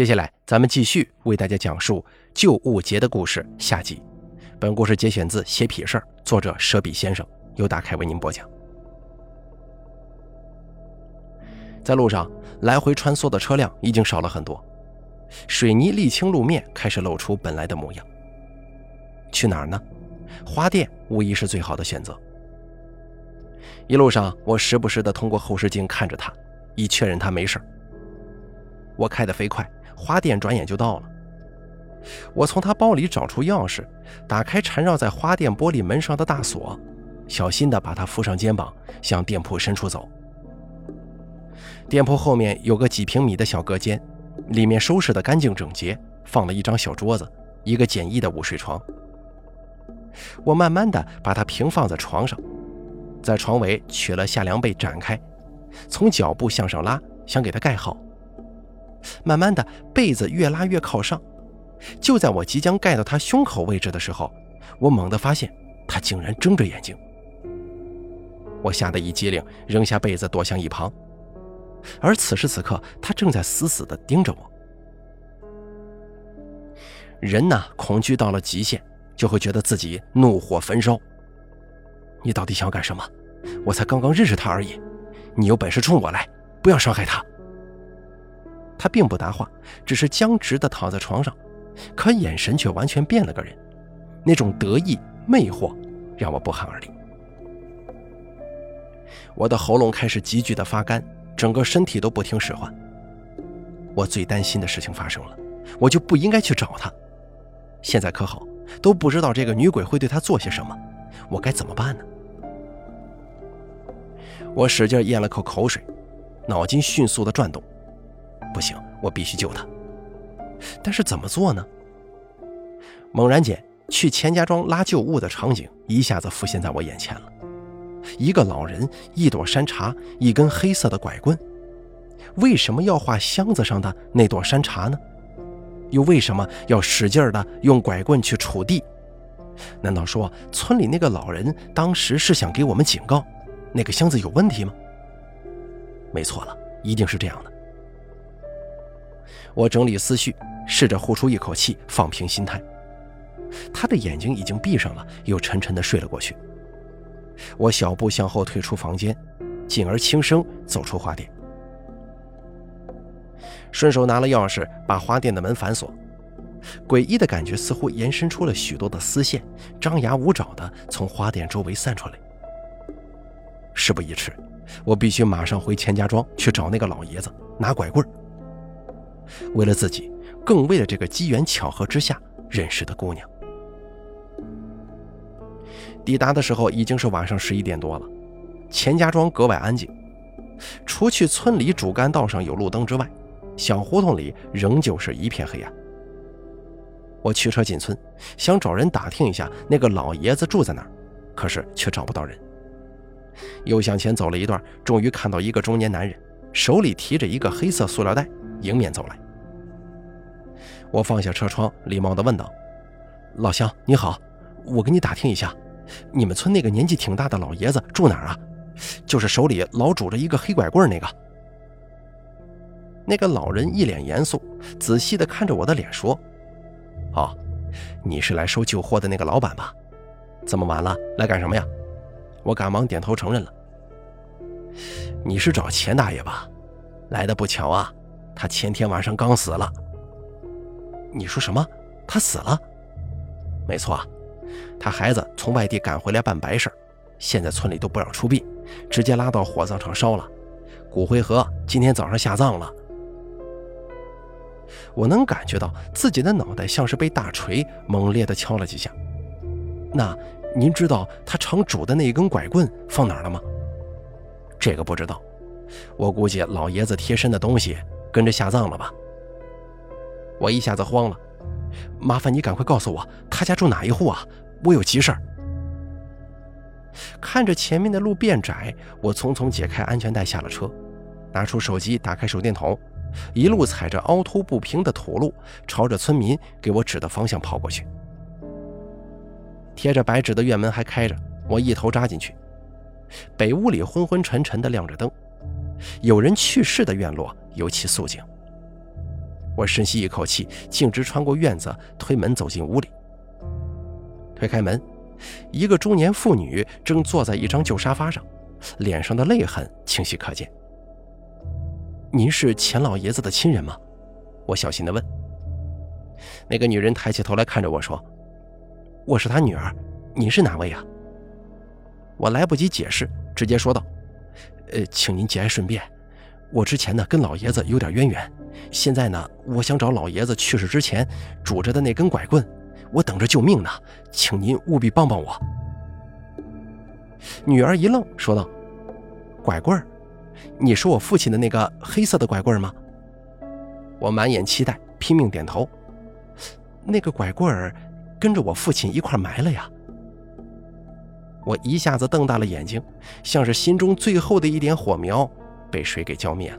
接下来，咱们继续为大家讲述旧物节的故事下集。本故事节选自《写痞事儿》，作者舍笔先生，由大凯为您播讲。在路上来回穿梭的车辆已经少了很多，水泥沥青路面开始露出本来的模样。去哪儿呢？花店无疑是最好的选择。一路上，我时不时的通过后视镜看着他，以确认他没事我开得飞快。花店转眼就到了，我从他包里找出钥匙，打开缠绕在花店玻璃门上的大锁，小心地把它扶上肩膀，向店铺深处走。店铺后面有个几平米的小隔间，里面收拾得干净整洁，放了一张小桌子，一个简易的午睡床。我慢慢地把它平放在床上，在床尾取了夏凉被展开，从脚部向上拉，想给它盖好。慢慢的，被子越拉越靠上，就在我即将盖到他胸口位置的时候，我猛地发现他竟然睁着眼睛。我吓得一激灵，扔下被子躲向一旁。而此时此刻，他正在死死地盯着我。人呐，恐惧到了极限，就会觉得自己怒火焚烧。你到底想要干什么？我才刚刚认识他而已，你有本事冲我来，不要伤害他。他并不答话，只是僵直地躺在床上，可眼神却完全变了个人，那种得意魅惑让我不寒而栗。我的喉咙开始急剧的发干，整个身体都不听使唤。我最担心的事情发生了，我就不应该去找他。现在可好，都不知道这个女鬼会对他做些什么，我该怎么办呢？我使劲咽了口口水，脑筋迅速的转动。不行，我必须救他。但是怎么做呢？猛然间，去钱家庄拉旧物的场景一下子浮现在我眼前了：一个老人，一朵山茶，一根黑色的拐棍。为什么要画箱子上的那朵山茶呢？又为什么要使劲的用拐棍去锄地？难道说村里那个老人当时是想给我们警告，那个箱子有问题吗？没错了，一定是这样的。我整理思绪，试着呼出一口气，放平心态。他的眼睛已经闭上了，又沉沉地睡了过去。我小步向后退出房间，进而轻声走出花店，顺手拿了钥匙，把花店的门反锁。诡异的感觉似乎延伸出了许多的丝线，张牙舞爪地从花店周围散出来。事不宜迟，我必须马上回钱家庄去找那个老爷子，拿拐棍儿。为了自己，更为了这个机缘巧合之下认识的姑娘。抵达的时候已经是晚上十一点多了，钱家庄格外安静，除去村里主干道上有路灯之外，小胡同里仍旧是一片黑暗。我驱车进村，想找人打听一下那个老爷子住在哪儿，可是却找不到人。又向前走了一段，终于看到一个中年男人，手里提着一个黑色塑料袋。迎面走来，我放下车窗，礼貌地问道：“老乡，你好，我给你打听一下，你们村那个年纪挺大的老爷子住哪儿啊？就是手里老拄着一个黑拐棍那个。”那个老人一脸严肃，仔细地看着我的脸说：“哦，你是来收旧货的那个老板吧？这么晚了，来干什么呀？”我赶忙点头承认了：“你是找钱大爷吧？来的不巧啊。”他前天晚上刚死了。你说什么？他死了？没错，他孩子从外地赶回来办白事现在村里都不让出殡，直接拉到火葬场烧了，骨灰盒今天早上下葬了。我能感觉到自己的脑袋像是被大锤猛烈的敲了几下。那您知道他常拄的那一根拐棍放哪儿了吗？这个不知道，我估计老爷子贴身的东西。跟着下葬了吧？我一下子慌了，麻烦你赶快告诉我他家住哪一户啊！我有急事儿。看着前面的路变窄，我匆匆解开安全带，下了车，拿出手机，打开手电筒，一路踩着凹凸不平的土路，朝着村民给我指的方向跑过去。贴着白纸的院门还开着，我一头扎进去。北屋里昏昏沉沉的亮着灯。有人去世的院落尤其肃静。我深吸一口气，径直穿过院子，推门走进屋里。推开门，一个中年妇女正坐在一张旧沙发上，脸上的泪痕清晰可见。您是钱老爷子的亲人吗？我小心地问。那个女人抬起头来看着我说：“我是他女儿，您是哪位啊？”我来不及解释，直接说道：“呃，请您节哀顺变。我之前呢跟老爷子有点渊源，现在呢我想找老爷子去世之前拄着的那根拐棍。”我等着救命呢，请您务必帮帮我。女儿一愣，说道：“拐棍儿，你是我父亲的那个黑色的拐棍吗？”我满眼期待，拼命点头。那个拐棍儿跟着我父亲一块埋了呀！我一下子瞪大了眼睛，像是心中最后的一点火苗被水给浇灭了。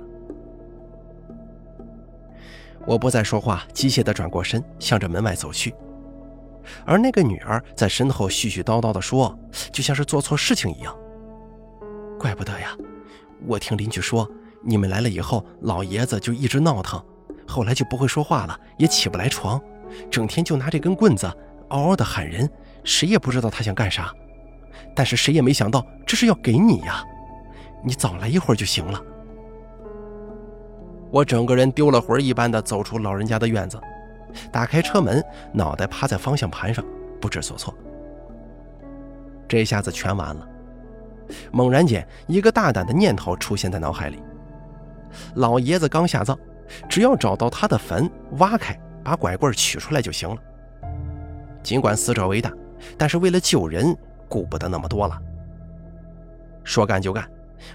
我不再说话，机械地转过身，向着门外走去。而那个女儿在身后絮絮叨叨地说，就像是做错事情一样。怪不得呀，我听邻居说，你们来了以后，老爷子就一直闹腾，后来就不会说话了，也起不来床，整天就拿这根棍子嗷嗷地喊人，谁也不知道他想干啥。但是谁也没想到，这是要给你呀，你早来一会儿就行了。我整个人丢了魂一般的走出老人家的院子。打开车门，脑袋趴在方向盘上，不知所措。这下子全完了。猛然间，一个大胆的念头出现在脑海里：老爷子刚下葬，只要找到他的坟，挖开，把拐棍取出来就行了。尽管死者为大，但是为了救人，顾不得那么多了。说干就干，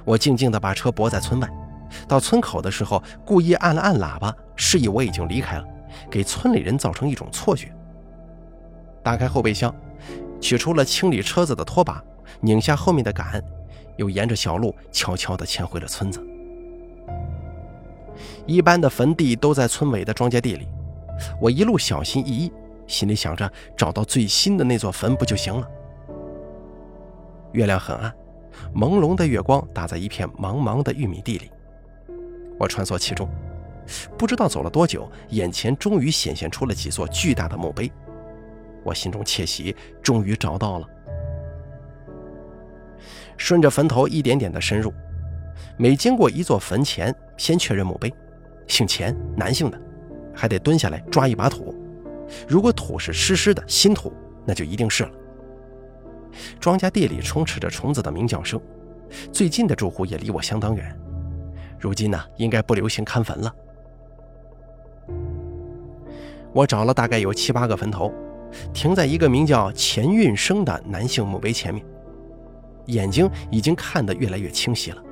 我静静地把车泊在村外。到村口的时候，故意按了按喇叭，示意我已经离开了。给村里人造成一种错觉。打开后备箱，取出了清理车子的拖把，拧下后面的杆，又沿着小路悄悄地迁回了村子。一般的坟地都在村尾的庄稼地里，我一路小心翼翼，心里想着找到最新的那座坟不就行了。月亮很暗，朦胧的月光打在一片茫茫的玉米地里，我穿梭其中。不知道走了多久，眼前终于显现出了几座巨大的墓碑。我心中窃喜，终于找到了。顺着坟头一点点的深入，每经过一座坟前，先确认墓碑，姓钱，男性的，还得蹲下来抓一把土。如果土是湿湿的新土，那就一定是了。庄稼地里充斥着虫子的鸣叫声，最近的住户也离我相当远。如今呢，应该不流行看坟了。我找了大概有七八个坟头，停在一个名叫钱运生的男性墓碑前面，眼睛已经看得越来越清晰了。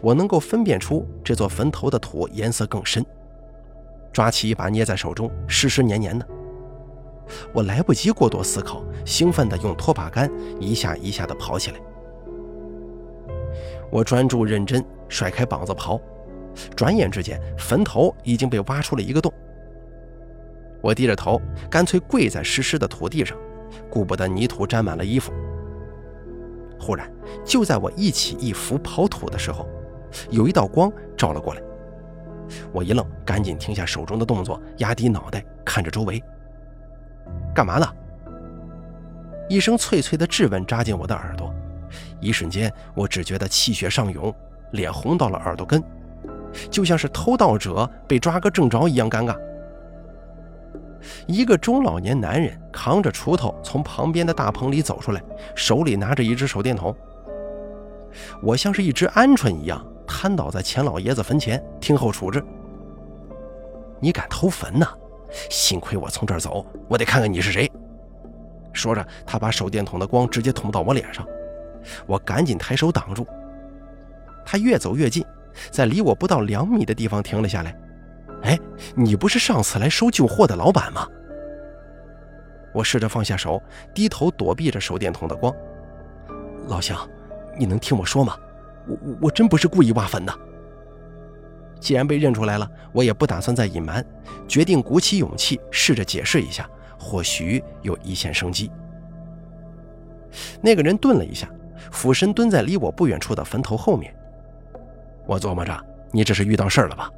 我能够分辨出这座坟头的土颜色更深。抓起一把捏在手中，湿湿黏黏的。我来不及过多思考，兴奋地用拖把杆一下一下地刨起来。我专注认真，甩开膀子刨，转眼之间，坟头已经被挖出了一个洞。我低着头，干脆跪在湿湿的土地上，顾不得泥土沾满了衣服。忽然，就在我一起一伏刨土的时候，有一道光照了过来。我一愣，赶紧停下手中的动作，压低脑袋看着周围。干嘛呢？一声脆脆的质问扎进我的耳朵，一瞬间，我只觉得气血上涌，脸红到了耳朵根，就像是偷盗者被抓个正着一样尴尬。一个中老年男人扛着锄头从旁边的大棚里走出来，手里拿着一只手电筒。我像是一只鹌鹑一样瘫倒在钱老爷子坟前，听候处置。你敢偷坟呐？幸亏我从这儿走，我得看看你是谁。说着，他把手电筒的光直接捅到我脸上，我赶紧抬手挡住。他越走越近，在离我不到两米的地方停了下来。哎，你不是上次来收旧货的老板吗？我试着放下手，低头躲避着手电筒的光。老乡，你能听我说吗？我我真不是故意挖坟的。既然被认出来了，我也不打算再隐瞒，决定鼓起勇气试着解释一下，或许有一线生机。那个人顿了一下，俯身蹲在离我不远处的坟头后面。我琢磨着，你这是遇到事儿了吧？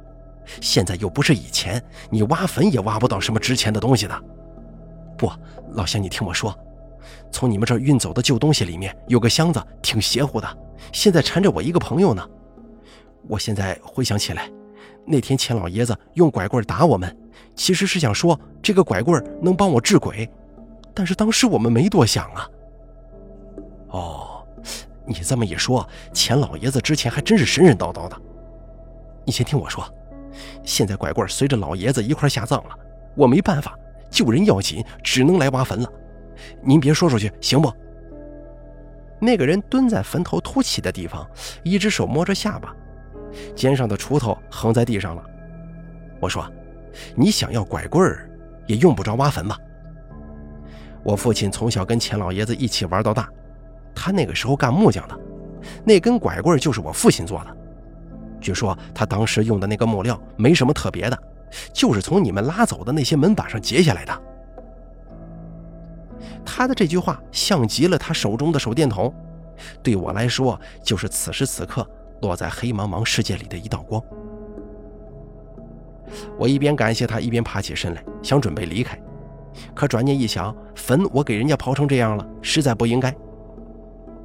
现在又不是以前，你挖坟也挖不到什么值钱的东西的。不，老乡，你听我说，从你们这儿运走的旧东西里面有个箱子，挺邪乎的，现在缠着我一个朋友呢。我现在回想起来，那天钱老爷子用拐棍打我们，其实是想说这个拐棍能帮我治鬼，但是当时我们没多想啊。哦，你这么一说，钱老爷子之前还真是神神叨叨的。你先听我说，现在拐棍随着老爷子一块下葬了，我没办法，救人要紧，只能来挖坟了。您别说出去，行不？那个人蹲在坟头凸起的地方，一只手摸着下巴。肩上的锄头横在地上了。我说：“你想要拐棍儿，也用不着挖坟吧？”我父亲从小跟钱老爷子一起玩到大，他那个时候干木匠的，那根拐棍就是我父亲做的。据说他当时用的那个木料没什么特别的，就是从你们拉走的那些门板上截下来的。他的这句话像极了他手中的手电筒，对我来说就是此时此刻。落在黑茫茫世界里的一道光。我一边感谢他，一边爬起身来，想准备离开。可转念一想，坟我给人家刨成这样了，实在不应该。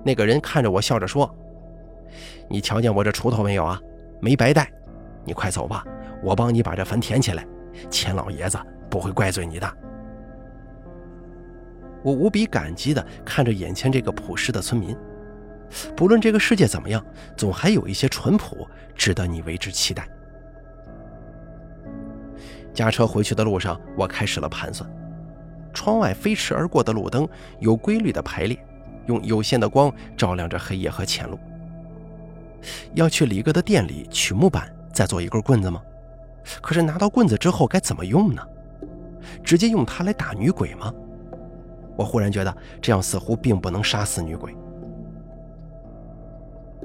那个人看着我，笑着说：“你瞧见我这锄头没有啊？没白带。你快走吧，我帮你把这坟填起来。钱老爷子不会怪罪你的。”我无比感激地看着眼前这个朴实的村民。不论这个世界怎么样，总还有一些淳朴值得你为之期待。驾车回去的路上，我开始了盘算。窗外飞驰而过的路灯有规律的排列，用有限的光照亮着黑夜和前路。要去李哥的店里取木板，再做一根棍子吗？可是拿到棍子之后该怎么用呢？直接用它来打女鬼吗？我忽然觉得这样似乎并不能杀死女鬼。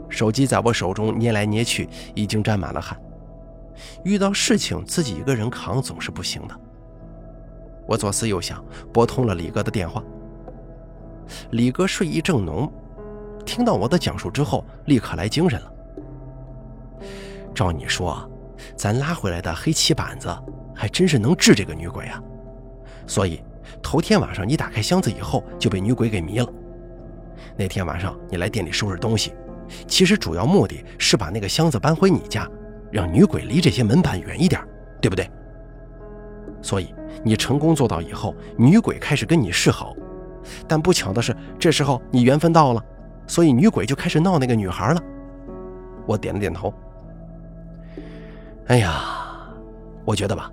手机在我手中捏来捏去，已经沾满了汗。遇到事情自己一个人扛总是不行的。我左思右想，拨通了李哥的电话。李哥睡意正浓，听到我的讲述之后，立刻来精神了。照你说，咱拉回来的黑漆板子还真是能治这个女鬼啊！所以头天晚上你打开箱子以后就被女鬼给迷了。那天晚上你来店里收拾东西。其实主要目的是把那个箱子搬回你家，让女鬼离这些门板远一点，对不对？所以你成功做到以后，女鬼开始跟你示好。但不巧的是，这时候你缘分到了，所以女鬼就开始闹那个女孩了。我点了点头。哎呀，我觉得吧，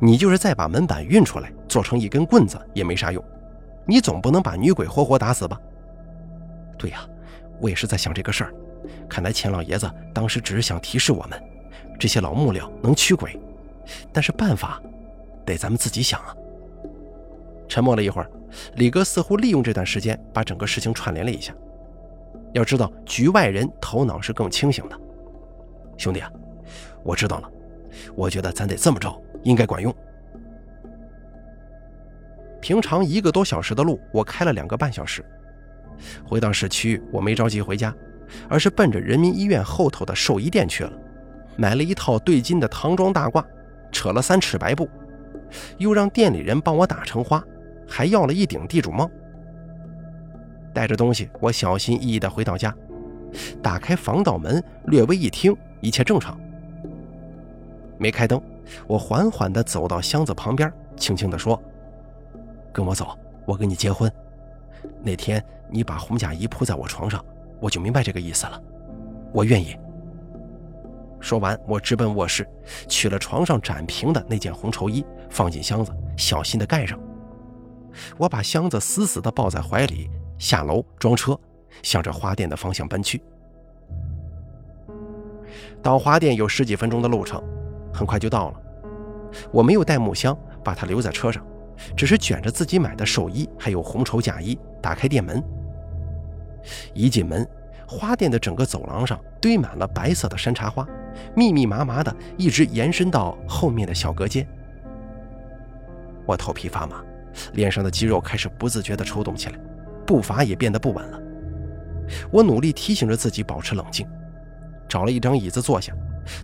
你就是再把门板运出来，做成一根棍子也没啥用。你总不能把女鬼活活打死吧？对呀。我也是在想这个事儿，看来钱老爷子当时只是想提示我们，这些老木料能驱鬼，但是办法得咱们自己想啊。沉默了一会儿，李哥似乎利用这段时间把整个事情串联了一下。要知道，局外人头脑是更清醒的。兄弟啊，我知道了，我觉得咱得这么着，应该管用。平常一个多小时的路，我开了两个半小时。回到市区，我没着急回家，而是奔着人民医院后头的寿衣店去了，买了一套对襟的唐装大褂，扯了三尺白布，又让店里人帮我打成花，还要了一顶地主帽。带着东西，我小心翼翼地回到家，打开防盗门，略微一听，一切正常。没开灯，我缓缓地走到箱子旁边，轻轻地说：“跟我走，我跟你结婚。”那天你把红甲衣铺在我床上，我就明白这个意思了。我愿意。说完，我直奔卧室，取了床上展平的那件红绸衣，放进箱子，小心地盖上。我把箱子死死地抱在怀里，下楼装车，向着花店的方向奔去。到花店有十几分钟的路程，很快就到了。我没有带木箱，把它留在车上。只是卷着自己买的寿衣，还有红绸嫁衣，打开店门。一进门，花店的整个走廊上堆满了白色的山茶花，密密麻麻的，一直延伸到后面的小隔间。我头皮发麻，脸上的肌肉开始不自觉地抽动起来，步伐也变得不稳了。我努力提醒着自己保持冷静，找了一张椅子坐下，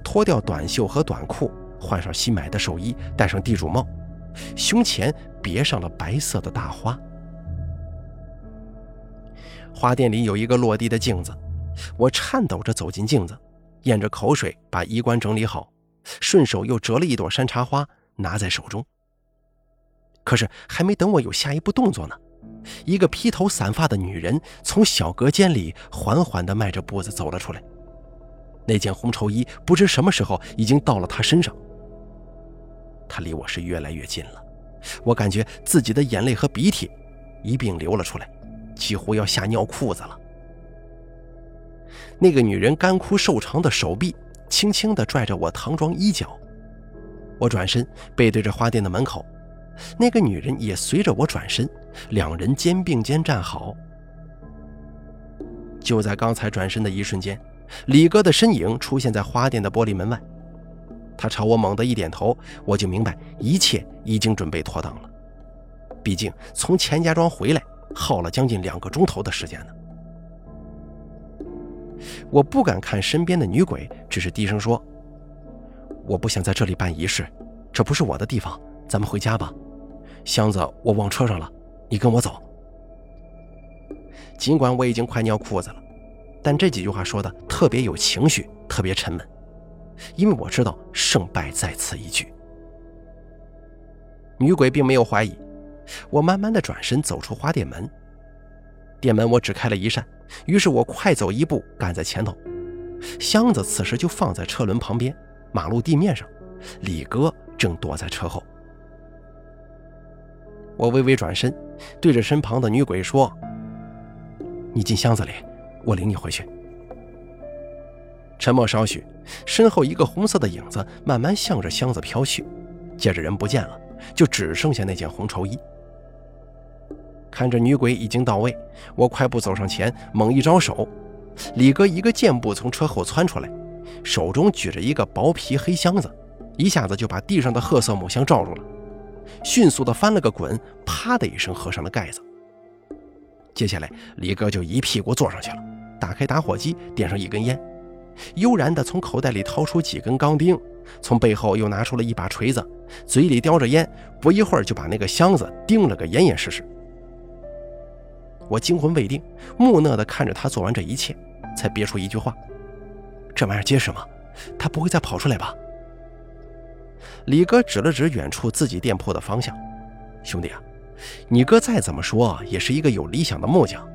脱掉短袖和短裤，换上新买的寿衣，戴上地主帽，胸前别上了白色的大花。花店里有一个落地的镜子，我颤抖着走进镜子，咽着口水把衣冠整理好，顺手又折了一朵山茶花拿在手中。可是还没等我有下一步动作呢，一个披头散发的女人从小隔间里缓缓地迈着步子走了出来。那件红绸衣不知什么时候已经到了她身上。他离我是越来越近了，我感觉自己的眼泪和鼻涕一并流了出来，几乎要吓尿裤子了。那个女人干枯瘦长的手臂轻轻地拽着我唐装衣角，我转身背对着花店的门口。那个女人也随着我转身，两人肩并肩站好。就在刚才转身的一瞬间，李哥的身影出现在花店的玻璃门外。他朝我猛地一点头，我就明白一切已经准备妥当了。毕竟从钱家庄回来耗了将近两个钟头的时间呢。我不敢看身边的女鬼，只是低声说：“我不想在这里办仪式，这不是我的地方，咱们回家吧。”箱子我忘车上了，你跟我走。尽管我已经快尿裤子了，但这几句话说的特别有情绪，特别沉闷，因为我知道胜败在此一举。女鬼并没有怀疑，我慢慢的转身走出花店门，店门我只开了一扇，于是我快走一步赶在前头，箱子此时就放在车轮旁边，马路地面上，李哥正躲在车后。我微微转身，对着身旁的女鬼说：“你进箱子里，我领你回去。”沉默稍许，身后一个红色的影子慢慢向着箱子飘去，接着人不见了，就只剩下那件红绸衣。看着女鬼已经到位，我快步走上前，猛一招手，李哥一个箭步从车后窜出来，手中举着一个薄皮黑箱子，一下子就把地上的褐色木箱罩住了。迅速的翻了个滚，啪的一声合上了盖子。接下来，李哥就一屁股坐上去了，打开打火机，点上一根烟，悠然的从口袋里掏出几根钢钉，从背后又拿出了一把锤子，嘴里叼着烟，不一会儿就把那个箱子钉了个严严实实。我惊魂未定，木讷的看着他做完这一切，才憋出一句话：“这玩意儿结实吗？他不会再跑出来吧？”李哥指了指远处自己店铺的方向，兄弟啊，你哥再怎么说也是一个有理想的木匠，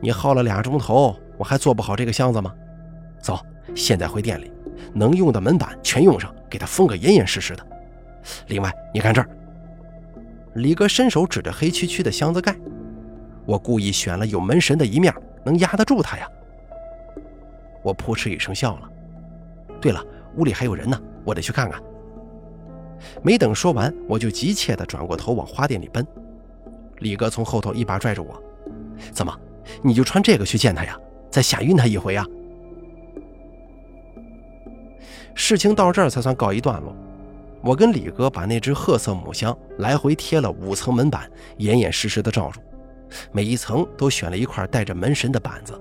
你耗了俩钟头，我还做不好这个箱子吗？走，现在回店里，能用的门板全用上，给他封个严严实实的。另外，你看这儿。李哥伸手指着黑黢黢的箱子盖，我故意选了有门神的一面，能压得住他呀。我扑哧一声笑了。对了，屋里还有人呢，我得去看看。没等说完，我就急切地转过头往花店里奔。李哥从后头一把拽着我：“怎么，你就穿这个去见他呀？再吓晕他一回呀？”事情到这儿才算告一段落。我跟李哥把那只褐色木箱来回贴了五层门板，严严实实的罩住，每一层都选了一块带着门神的板子，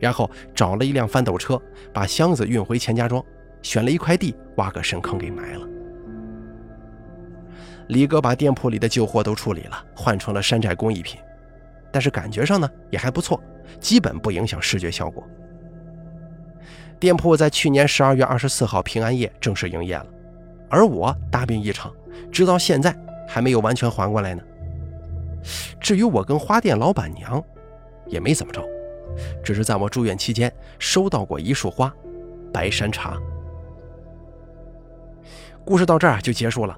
然后找了一辆翻斗车，把箱子运回钱家庄，选了一块地，挖个深坑给埋了。李哥把店铺里的旧货都处理了，换成了山寨工艺品，但是感觉上呢也还不错，基本不影响视觉效果。店铺在去年十二月二十四号平安夜正式营业了，而我大病一场，直到现在还没有完全缓过来呢。至于我跟花店老板娘，也没怎么着，只是在我住院期间收到过一束花，白山茶。故事到这儿就结束了。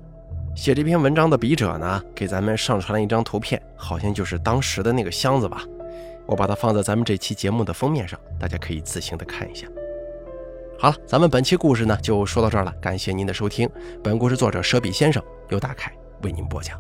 写这篇文章的笔者呢，给咱们上传了一张图片，好像就是当时的那个箱子吧。我把它放在咱们这期节目的封面上，大家可以自行的看一下。好了，咱们本期故事呢就说到这儿了，感谢您的收听。本故事作者舍笔先生由大凯为您播讲。